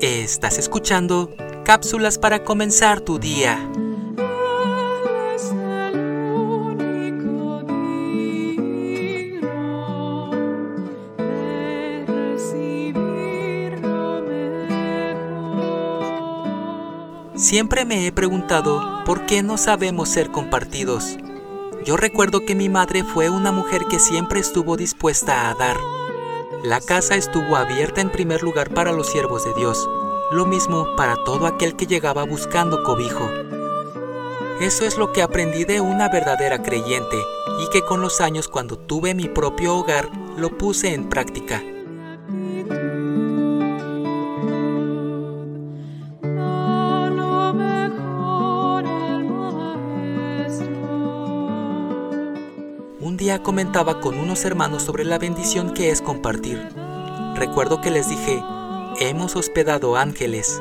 Estás escuchando cápsulas para comenzar tu día. Siempre me he preguntado por qué no sabemos ser compartidos. Yo recuerdo que mi madre fue una mujer que siempre estuvo dispuesta a dar. La casa estuvo abierta en primer lugar para los siervos de Dios, lo mismo para todo aquel que llegaba buscando cobijo. Eso es lo que aprendí de una verdadera creyente y que con los años cuando tuve mi propio hogar lo puse en práctica. Un día comentaba con unos hermanos sobre la bendición que es compartir. Recuerdo que les dije, hemos hospedado ángeles.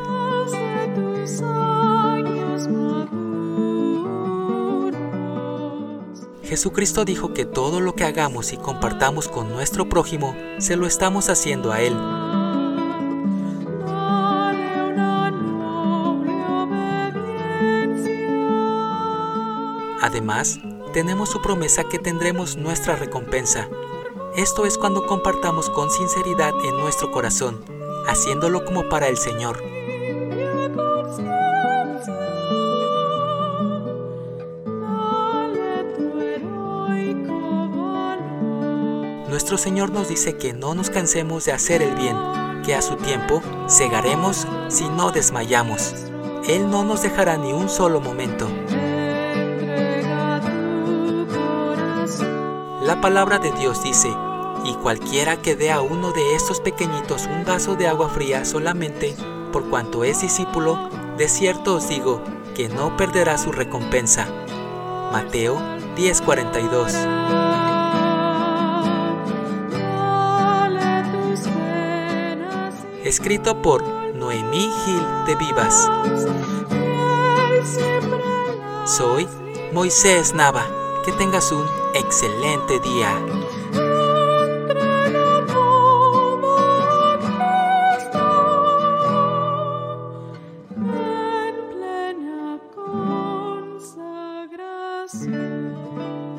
Jesucristo dijo que todo lo que hagamos y compartamos con nuestro prójimo, se lo estamos haciendo a Él. Además, tenemos su promesa que tendremos nuestra recompensa. Esto es cuando compartamos con sinceridad en nuestro corazón, haciéndolo como para el Señor. Nuestro Señor nos dice que no nos cansemos de hacer el bien, que a su tiempo segaremos si no desmayamos. Él no nos dejará ni un solo momento. Palabra de Dios dice, y cualquiera que dé a uno de estos pequeñitos un vaso de agua fría solamente, por cuanto es discípulo, de cierto os digo que no perderá su recompensa. Mateo 10:42 Dale tus penas y Escrito por Noemí Gil de Vivas. Soy Moisés Nava. Que tengas un excelente día. Thank you.